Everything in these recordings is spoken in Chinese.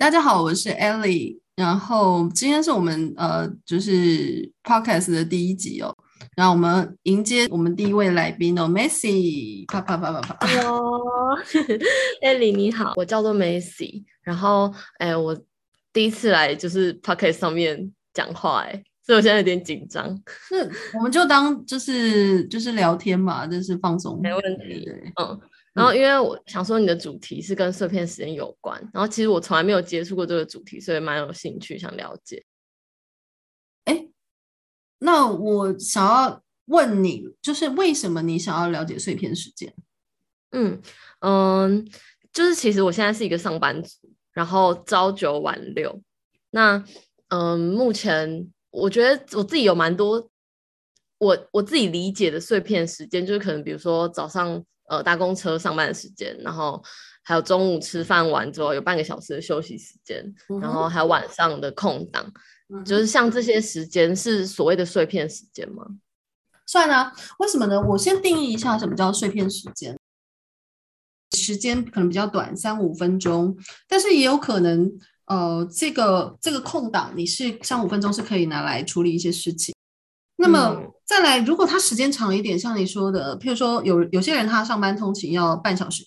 大家好，我是 Ellie，然后今天是我们呃，就是 Podcast 的第一集哦，然后我们迎接我们第一位来宾哦，Macy，啪啪啪啪啪。Hello，Ellie 你好，我叫做 Macy，然后哎，我第一次来就是 Podcast 上面讲话，哎，所以我现在有点紧张。那我们就当就是就是聊天嘛，就是放松，没问题，嗯。然后，因为我想说你的主题是跟碎片时间有关，然后其实我从来没有接触过这个主题，所以蛮有兴趣想了解。哎，那我想要问你，就是为什么你想要了解碎片时间？嗯嗯，就是其实我现在是一个上班族，然后朝九晚六。那嗯，目前我觉得我自己有蛮多我我自己理解的碎片时间，就是可能比如说早上。呃，搭公车上班的时间，然后还有中午吃饭完之后有半个小时的休息时间，然后还有晚上的空档，嗯、就是像这些时间是所谓的碎片时间吗？算啊，为什么呢？我先定义一下什么叫碎片时间。时间可能比较短，三五分钟，但是也有可能，呃，这个这个空档你是三五分钟是可以拿来处理一些事情。那么再来，如果他时间长一点，像你说的，譬如说有有些人他上班通勤要半小时、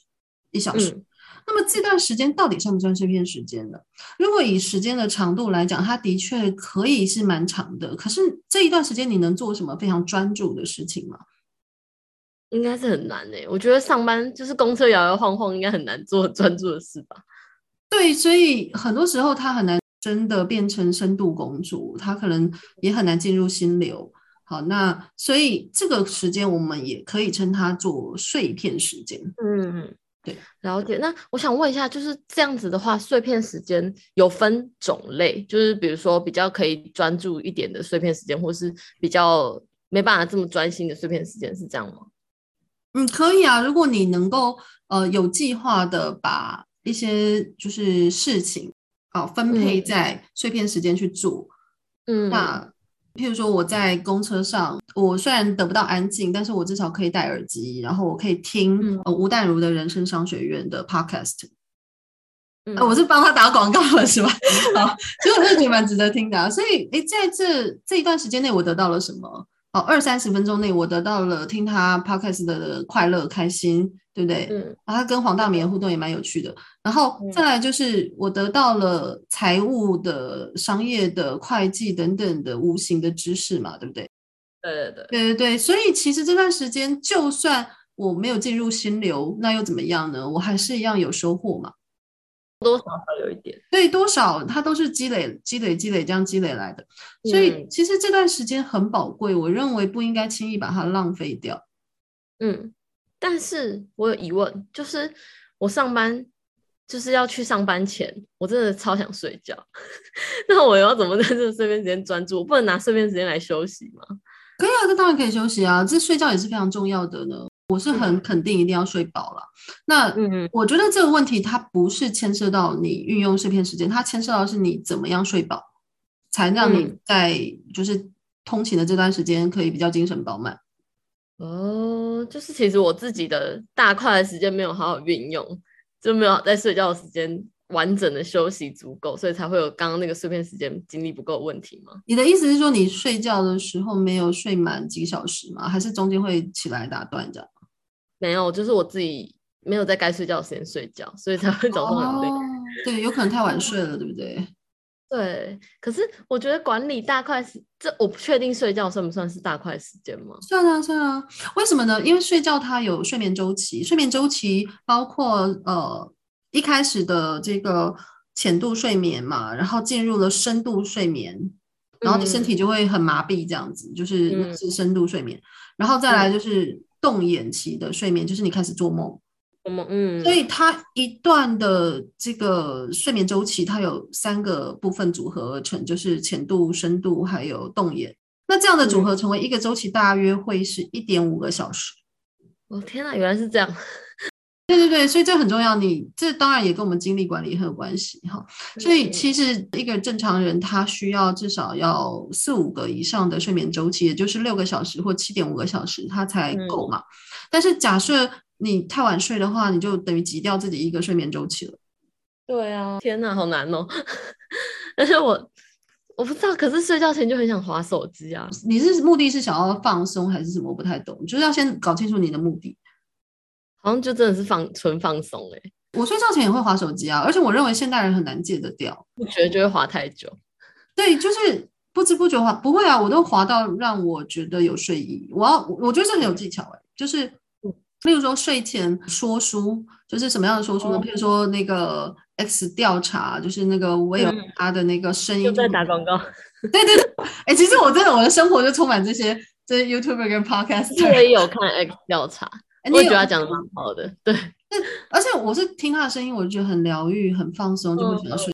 一小时，嗯、那么这段时间到底算不算碎片时间呢？如果以时间的长度来讲，它的确可以是蛮长的。可是这一段时间你能做什么非常专注的事情吗？应该是很难诶、欸。我觉得上班就是公车摇摇晃晃，应该很难做专注的事吧？对，所以很多时候他很难真的变成深度工作，他可能也很难进入心流。好，那所以这个时间我们也可以称它做碎片时间。嗯，对，了解。那我想问一下，就是这样子的话，碎片时间有分种类，就是比如说比较可以专注一点的碎片时间，或是比较没办法这么专心的碎片时间，是这样吗？嗯，可以啊。如果你能够呃有计划的把一些就是事情啊分配在碎片时间去做，嗯，那。譬如说，我在公车上，我虽然得不到安静，但是我至少可以戴耳机，然后我可以听、嗯呃、吴淡如的人生商学院的 podcast。嗯、呃，我是帮他打广告了，是吧？好，所以我是觉得蛮值得听的、啊。所以，诶，在这这一段时间内，我得到了什么？哦，二三十分钟内，我得到了听他 podcast 的快乐、开心，对不对？嗯，然后他跟黄大明的互动也蛮有趣的。然后再来就是我得到了财务的、商业的、会计等等的无形的知识嘛，对不对？对对对对对对。所以其实这段时间，就算我没有进入心流，那又怎么样呢？我还是一样有收获嘛。多少少有一点，对，多少它都是积累、积累、积累这样积累来的，所以其实这段时间很宝贵，我认为不应该轻易把它浪费掉。嗯，但是我有疑问，就是我上班就是要去上班前，我真的超想睡觉，那我要怎么在这个碎片时间专注？我不能拿碎片时间来休息吗？可以啊，这当然可以休息啊，这睡觉也是非常重要的呢。我是很肯定一定要睡饱了。嗯、那嗯，我觉得这个问题它不是牵涉到你运用碎片时间，它牵涉到是你怎么样睡饱，才让你在就是通勤的这段时间可以比较精神饱满。哦，就是其实我自己的大块的时间没有好好运用，就没有在睡觉的时间完整的休息足够，所以才会有刚刚那个碎片时间精力不够的问题吗？你的意思是说你睡觉的时候没有睡满几小时吗？还是中间会起来打断这样？没有，就是我自己没有在该睡觉的时间睡觉，所以才会早上很累。哦，对，有可能太晚睡了，对不对？对。可是我觉得管理大块时，这我不确定睡觉算不算是大块时间吗？算啊，算啊。为什么呢？因为睡觉它有睡眠周期，睡眠周期包括呃一开始的这个浅度睡眠嘛，然后进入了深度睡眠，然后你身体就会很麻痹，这样子，嗯、就是是深度睡眠，然后再来就是。嗯动眼期的睡眠就是你开始做梦，嗯，所以它一段的这个睡眠周期，它有三个部分组合而成，就是浅度、深度还有动眼。那这样的组合成为一个周期，大约会是一点五个小时。我、哦、天哪，原来是这样。对对对，所以这很重要。你这当然也跟我们精力管理很有关系哈。所以其实一个正常人他需要至少要四五个以上的睡眠周期，也就是六个小时或七点五个小时，他才够嘛。嗯、但是假设你太晚睡的话，你就等于挤掉自己一个睡眠周期了。对啊，天哪，好难哦！而且我我不知道，可是睡觉前就很想划手机啊。你是目的是想要放松还是什么？我不太懂，就是要先搞清楚你的目的。好像就真的是放纯放松哎。我睡觉前也会划手机啊，而且我认为现代人很难戒得掉，不觉得就会划太久。对，就是不知不觉划，不会啊，我都划到让我觉得有睡意。我要，我觉得这很有技巧哎，就是。例如说睡前说书，就是什么样的说书呢？哦、譬如说那个 X 调查，就是那个我有他的那个声音，就在打广告。对对对，哎、欸，其实我真的我的生活就充满这些这些 YouTuber 跟 Podcast。我也有看 X 调查，欸、我也觉得他讲的蛮好的。对，而且我是听他的声音，我就觉得很疗愈、很放松，就会想要睡。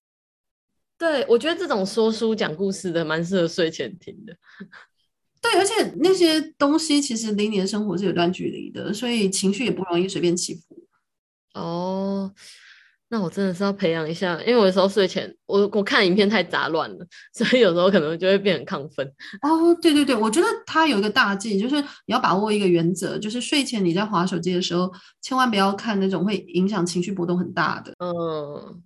对，我觉得这种说书讲故事的蛮适合睡前听的。对，而且那些东西其实离你的生活是有段距离的，所以情绪也不容易随便起伏。哦，那我真的是要培养一下，因为我有时候睡前我我看影片太杂乱了，所以有时候可能就会变很亢奋。哦，对对对，我觉得它有一个大忌，就是你要把握一个原则，就是睡前你在划手机的时候，千万不要看那种会影响情绪波动很大的。嗯。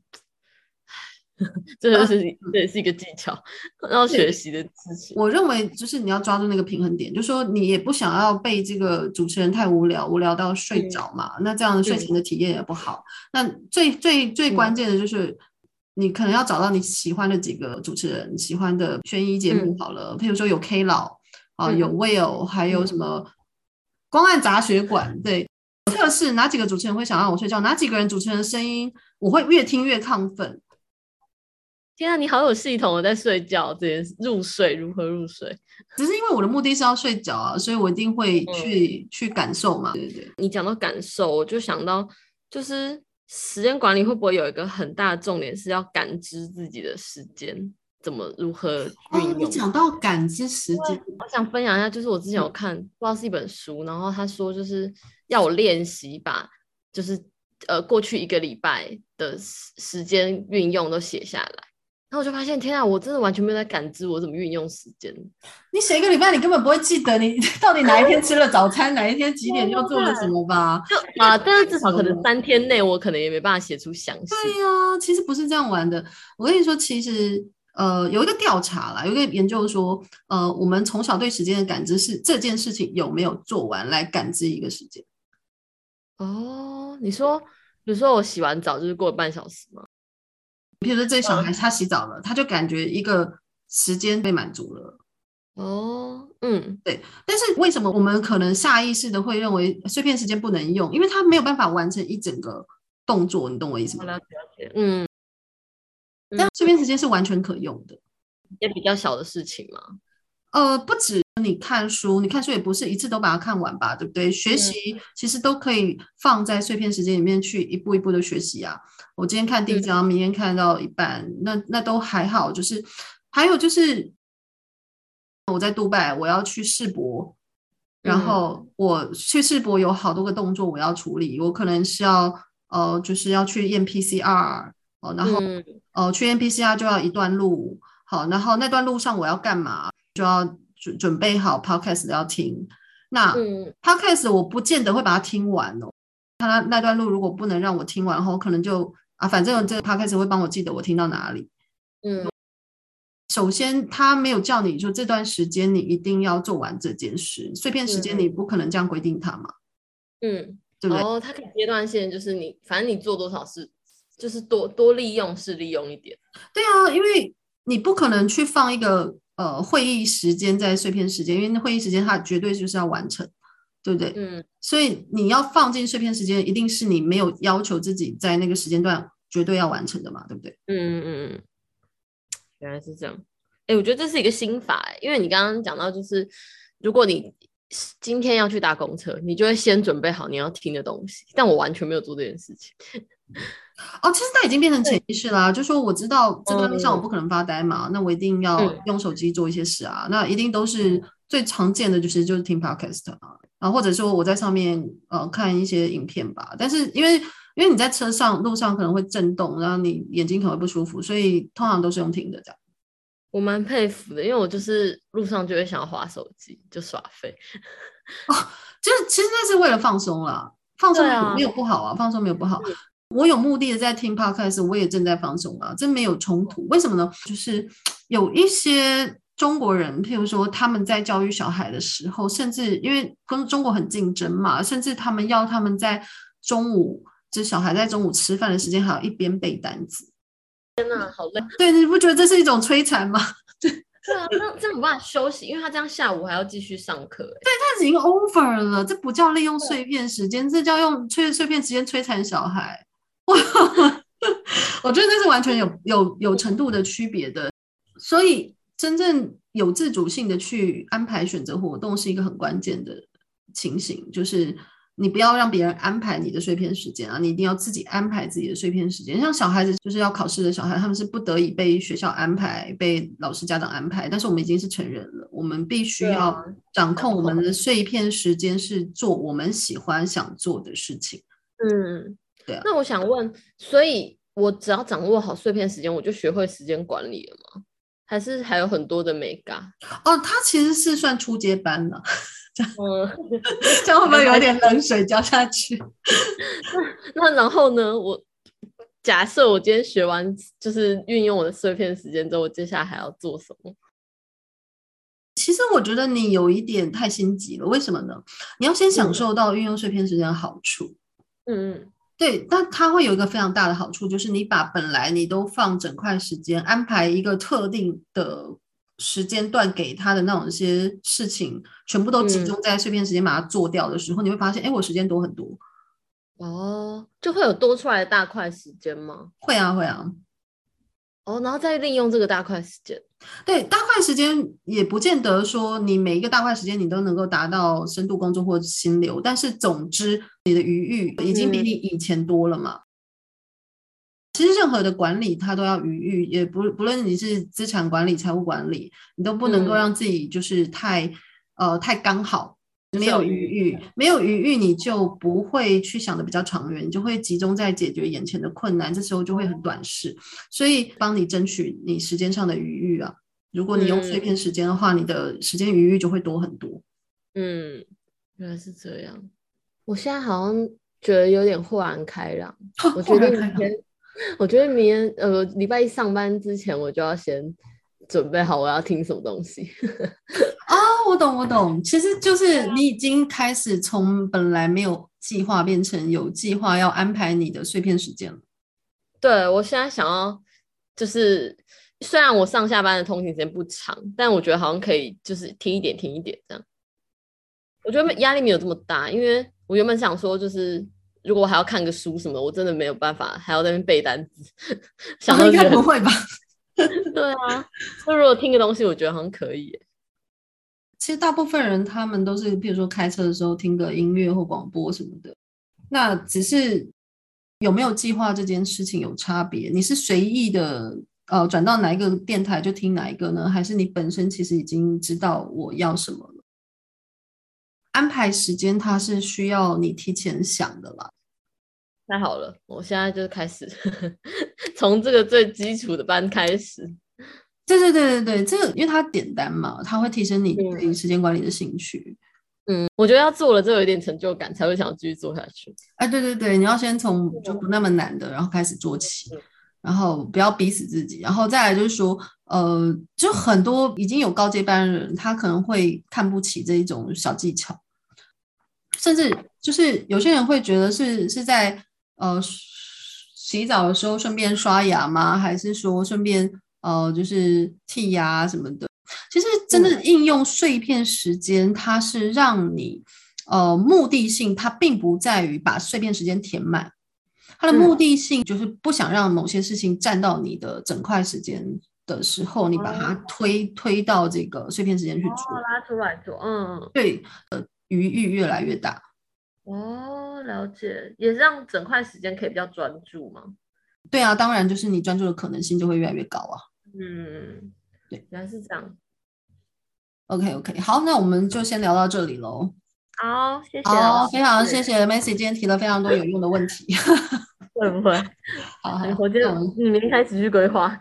这就是这也是一个技巧，要学习的知识。我认为就是你要抓住那个平衡点，就是说你也不想要被这个主持人太无聊，无聊到睡着嘛。嗯、那这样的睡前的体验也不好。嗯、那最最最关键的就是你可能要找到你喜欢的几个主持人，喜欢的悬疑节目好了，嗯、譬如说有 K 老啊，有 Will，还有什么光暗杂学馆。对，测试哪几个主持人会想让我睡觉，哪几个人主持人的声音我会越听越亢奋。天啊，你好有系统的在睡觉这件事，入睡如何入睡？只是因为我的目的是要睡觉啊，所以我一定会去、嗯、去感受嘛。对对对，你讲到感受，我就想到，就是时间管理会不会有一个很大的重点是要感知自己的时间，怎么如何运用？哦、你讲到感知时间，我想分享一下，就是我之前有看，嗯、不知道是一本书，然后他说就是要我练习把，就是呃过去一个礼拜的时时间运用都写下来。然后我就发现，天啊，我真的完全没有在感知我怎么运用时间。你写一个礼拜，你根本不会记得你 到底哪一天吃了早餐，哪一天几点又做了什么吧？就啊，但是至少可能三天内，我可能也没办法写出详细。对呀、啊，其实不是这样玩的。我跟你说，其实呃，有一个调查啦，有一个研究说，呃，我们从小对时间的感知是这件事情有没有做完来感知一个时间。哦，你说，比如说我洗完澡就是过了半小时吗？比如说，这小孩他洗澡了，他就感觉一个时间被满足了。哦，嗯，对。但是为什么我们可能下意识的会认为碎片时间不能用？因为他没有办法完成一整个动作，你懂我意思吗？嗯，但碎片时间是完全可用的，也比较小的事情嘛。呃，不止。你看书，你看书也不是一次都把它看完吧，对不对？学习其实都可以放在碎片时间里面去一步一步的学习啊。我今天看第一章，明天看到一半，那那都还好。就是还有就是我在杜拜，我要去世博，然后我去世博有好多个动作我要处理，我可能是要呃，就是要去验 PCR 哦，然后呃去验 PCR 就要一段路，好，然后那段路上我要干嘛？就要。准准备好 podcast 要听，那 podcast 我不见得会把它听完哦。他那那段路如果不能让我听完后，可能就啊，反正这个 podcast 会帮我记得我听到哪里。嗯，首先他没有叫你说这段时间你一定要做完这件事，碎片时间你不可能这样规定他嘛。嗯，对不对？哦，他可以阶段性，就是你反正你做多少事，就是多多利用是利用一点。对啊，因为你不可能去放一个。呃，会议时间在碎片时间，因为那会议时间它绝对就是要完成，对不对？嗯，所以你要放进碎片时间，一定是你没有要求自己在那个时间段绝对要完成的嘛，对不对？嗯嗯嗯，原来是这样。哎，我觉得这是一个心法，因为你刚刚讲到，就是如果你今天要去搭公车，你就会先准备好你要听的东西，但我完全没有做这件事情。哦，其实它已经变成潜意识啦，对就说我知道这个路上我不可能发呆嘛，嗯、那我一定要用手机做一些事啊，嗯、那一定都是最常见的就是就是听 podcast 啊，然后或者说我在上面呃看一些影片吧，但是因为因为你在车上路上可能会震动，然后你眼睛可能会不舒服，所以通常都是用听的这样。我蛮佩服的，因为我就是路上就会想要滑手机就耍废。哦，就是其实那是为了放松啦，放松没有不好啊，放松没有不好。我有目的的在听 podcast，我也正在放松啊，这没有冲突。为什么呢？就是有一些中国人，譬如说他们在教育小孩的时候，甚至因为跟中国很竞争嘛，甚至他们要他们在中午，就小孩在中午吃饭的时间，还要一边背单词。天哪，好累！对，你不觉得这是一种摧残吗？对，对啊，那这样没办法休息，因为他这样下午还要继续上课。对，他已经 over 了，这不叫利用碎片时间，这叫用碎碎片时间摧残小孩。哇，我觉得那是完全有有有程度的区别的。所以，真正有自主性的去安排选择活动，是一个很关键的情形，就是。你不要让别人安排你的碎片时间啊！你一定要自己安排自己的碎片时间。像小孩子就是要考试的小孩，他们是不得已被学校安排、被老师、家长安排。但是我们已经是成人了，我们必须要掌控我们的碎片时间，是做我们喜欢、想做的事情。嗯，对啊。那我想问，所以我只要掌握好碎片时间，我就学会时间管理了吗？还是还有很多的眉角？哦，他其实是算初阶班的。这样，这样会不会 有点冷水浇下去？那然后呢？我假设我今天学完，就是运用我的碎片时间之后，我接下来还要做什么？其实我觉得你有一点太心急了。为什么呢？你要先享受到运用碎片时间的好处。嗯嗯，对。但它会有一个非常大的好处，就是你把本来你都放整块时间，安排一个特定的。时间段给他的那种一些事情，全部都集中在碎片时间把它做掉的时候，嗯、你会发现，哎，我时间多很多。哦，就会有多出来的大块时间吗？会啊，会啊。哦，然后再利用这个大块时间。对，大块时间也不见得说你每一个大块时间你都能够达到深度工作或心流，但是总之你的余裕已经比你以前多了嘛。嗯其实任何的管理，它都要余裕，也不不论你是资产管理、财务管理，你都不能够让自己就是太、嗯、呃太刚好，没有余裕，没有余裕，你就不会去想的比较长远，你就会集中在解决眼前的困难，这时候就会很短视。所以帮你争取你时间上的余裕啊，如果你用碎片时间的话，嗯、你的时间余裕就会多很多。嗯，原来是这样。我现在好像觉得有点豁然开朗，哦、我觉得明天。我觉得明天呃礼拜一上班之前，我就要先准备好我要听什么东西。啊、哦，我懂我懂，其实就是你已经开始从本来没有计划变成有计划要安排你的碎片时间了。对，我现在想要就是虽然我上下班的通勤时间不长，但我觉得好像可以就是听一点听一点这样。我觉得压力没有这么大，因为我原本想说就是。如果我还要看个书什么，我真的没有办法，还要在那边背单词。想到应该不会吧？对啊，那如果听个东西，我觉得好像可以。其实大部分人他们都是，比如说开车的时候听个音乐或广播什么的。那只是有没有计划这件事情有差别？你是随意的，呃，转到哪一个电台就听哪一个呢？还是你本身其实已经知道我要什么了？安排时间，它是需要你提前想的啦。太好了，我现在就开始 从这个最基础的班开始。对对对对对，这个因为它简单嘛，它会提升你对时间管理的兴趣。嗯，我觉得要做了这有一点成就感，才会想要继续做下去。哎，对对对，你要先从就不那么难的，然后开始做起，然后不要逼死自己，然后再来就是说。呃，就很多已经有高阶班的人，他可能会看不起这一种小技巧，甚至就是有些人会觉得是是在呃洗澡的时候顺便刷牙吗？还是说顺便呃就是剔牙什么的？其实真的应用碎片时间，它是让你呃目的性，它并不在于把碎片时间填满，它的目的性就是不想让某些事情占到你的整块时间。的时候，你把它推推到这个碎片时间去做，哦，拉出来做，嗯，对，呃，余裕越来越大。哦，了解，也是让整块时间可以比较专注吗？对啊，当然，就是你专注的可能性就会越来越高啊。嗯，对，原来是这样。OK，OK，okay, okay. 好，那我们就先聊到这里喽。好，谢谢。好，非常谢谢 Macy 今天提了非常多有用的问题。会不会？好，好，我觉得你明天开始去规划。